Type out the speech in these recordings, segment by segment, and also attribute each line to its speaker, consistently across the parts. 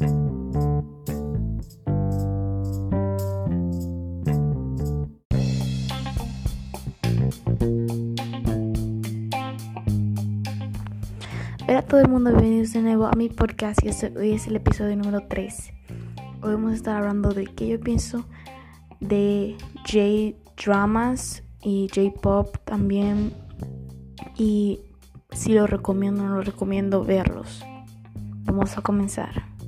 Speaker 1: Hola a todo el mundo, bienvenidos de nuevo a mi podcast y hoy es el episodio número 3. Hoy vamos a estar hablando de qué yo pienso de J-dramas y J-pop también y si lo recomiendo o no lo recomiendo verlos. Vamos a comenzar.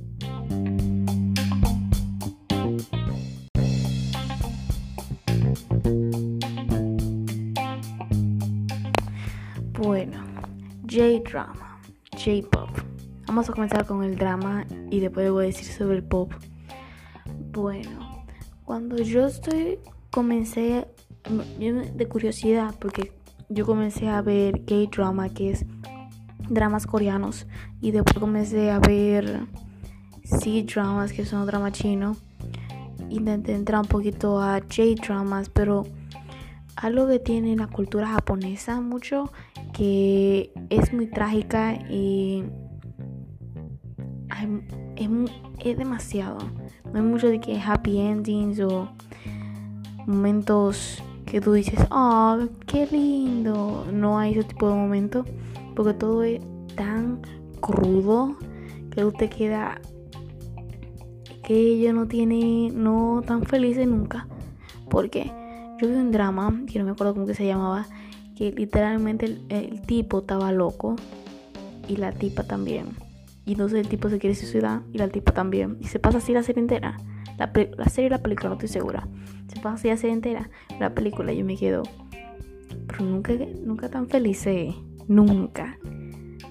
Speaker 1: Bueno, J-drama. J-pop. Vamos a comenzar con el drama y después voy a decir sobre el pop. Bueno, cuando yo estoy comencé de curiosidad porque yo comencé a ver K-drama que es dramas coreanos y después comencé a ver C-dramas que son drama chino. Intenté entrar un poquito a J-dramas, pero algo que tiene la cultura japonesa mucho que es muy trágica y es, demasiado. No hay mucho de que happy endings o momentos que tú dices, oh, qué lindo. No hay ese tipo de momentos porque todo es tan crudo que usted queda que ella no tiene, no tan feliz nunca. Porque yo vi un drama, que no me acuerdo cómo que se llamaba, que literalmente el, tipo estaba loco y la tipa también. Y entonces el tipo se quiere suicidar y la tipa también. Y se pasa así la serie entera. La, serie y la película, no estoy segura. Se pasa así la serie entera. La película yo me quedo. Pero nunca, nunca tan feliz, eh. Nunca.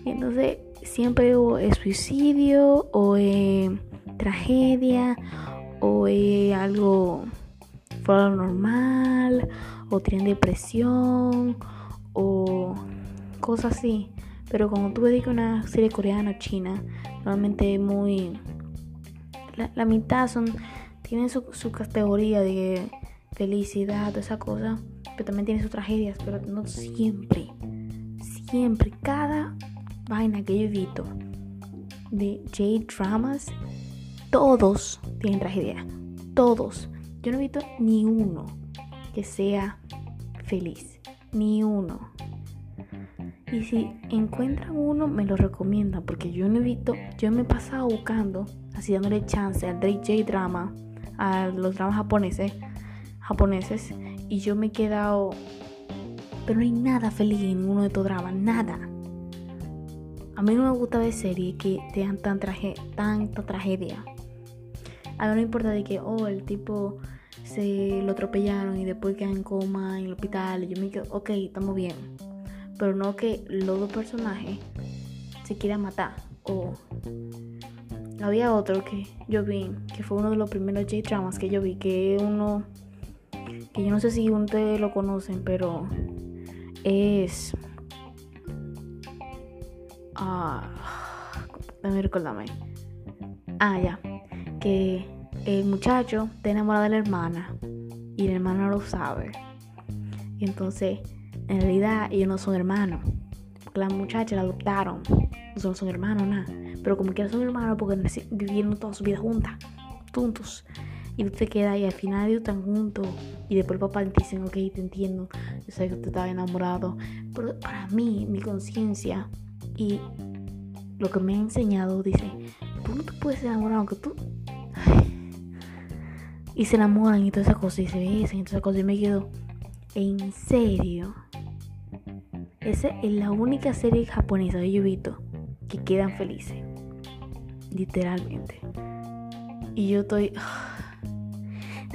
Speaker 1: Entonces siempre o es suicidio o es tragedia o algo fuera lo normal o tienen depresión o cosas así. Pero como tú ves que una serie coreana o china, normalmente muy... La, mitad son... Tienen su, categoría de felicidad, esa cosa. Pero también tienen sus tragedias, pero no siempre. Siempre. Cada vaina que yo he visto de J-dramas, todos tienen tragedia. Todos. Yo no he visto ni uno que sea feliz. Ni uno. Y si encuentran uno, me lo recomiendan. Porque yo no he visto, yo me he pasado buscando, así dándole chance al DJ drama, a los dramas japoneses, japoneses. Y yo me he quedado. Pero no hay nada feliz en uno de estos dramas, nada. A mí no me gusta ver series que tengan tan traje, tanta tragedia. A mí no importa de que, oh, el tipo se lo atropellaron y después queda en coma en el hospital. Y yo me quedo, ok, estamos bien. Pero no que los dos personajes se quieran matar. O había otro que yo vi, que fue uno de los primeros J-dramas que yo vi, que uno que yo no sé si ustedes lo conocen, pero es. Ah, déjame recordarme. Ah, ya. Que el muchacho está enamorado de la hermana y la hermana lo sabe. Y entonces, en realidad, ellos no son hermanos. Porque la muchacha la adoptaron. No son hermanos, nada. Pero como que son hermanos porque vivieron toda su vida juntas, juntos. Y usted queda ahí, al final ellos están juntos. Y después el papá le dice, ok, te entiendo. Yo sé que usted estaba enamorado. Pero para mí, mi conciencia y lo que me ha enseñado dice, tú no te puedes enamorar aunque tú y se enamoran y todas esas cosas y se besan y todas esas cosas. Y me quedo en serio esa es la única serie japonesa he visto que quedan felices literalmente. Y yo estoy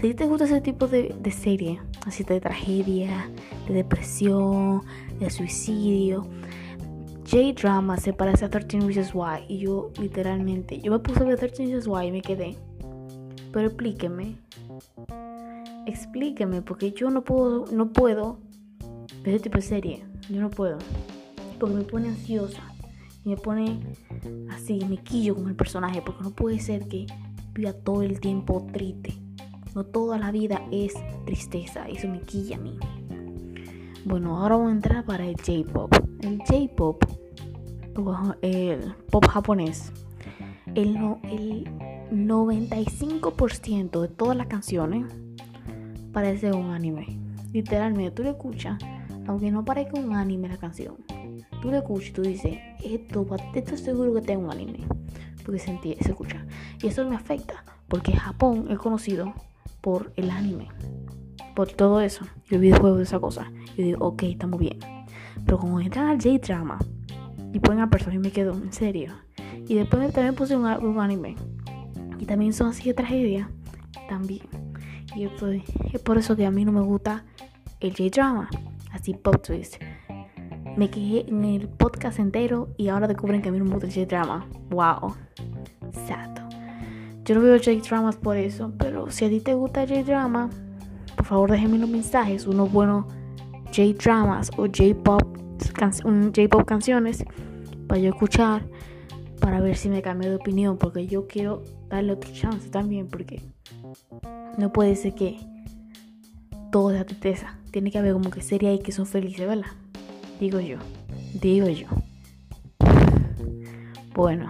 Speaker 1: si te gusta ese tipo de, de serie así de tragedia de depresión de suicidio J-drama se parece a 13 Reasons Why. Y yo literalmente yo me puse a ver 13 Reasons Why y me quedé pero explíqueme. Explíqueme, porque yo no puedo, no puedo ver este tipo de serie. Yo no puedo. Porque me pone ansiosa. Y me pone así, me quillo con el personaje. Porque no puede ser que viva todo el tiempo triste. No toda la vida es tristeza. Eso me quilla a mí. Bueno, ahora vamos a entrar para el J-pop. El J-pop, el pop japonés, el, el 95% de todas las canciones parece un anime. Literalmente, tú le escuchas, aunque no parezca un anime la canción, tú le escuchas y tú dices, esto, esto seguro que tengo un anime. Porque se, escucha. Y eso me afecta, porque Japón es conocido por el anime, por todo eso, el videojuego de esa cosa. Yo digo, ok, estamos bien. Pero como entran al J-drama y ponen a personas y me quedo, en serio. Y después también puse un anime. Y también son así de tragedia. También. Y estoy, es por eso que a mí no me gusta el J-drama. Así pop twist. Me quedé en el podcast entero y ahora descubren que a mí no me gusta el J-drama. Wow. Sad. Yo no veo J-dramas por eso, pero si a ti te gusta J-drama, por favor déjenme los mensajes, unos buenos J-dramas o J-pop, J-pop canciones para yo escuchar, para ver si me cambio de opinión, porque yo quiero darle otro chance también, porque no puede ser que todo sea tristeza. Tiene que haber como que sería ahí que son felices, ¿verdad? Digo yo, digo yo. Bueno.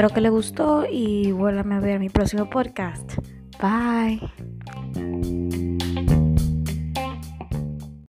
Speaker 1: Espero que le gustó y vuélvame a ver mi próximo podcast. Bye.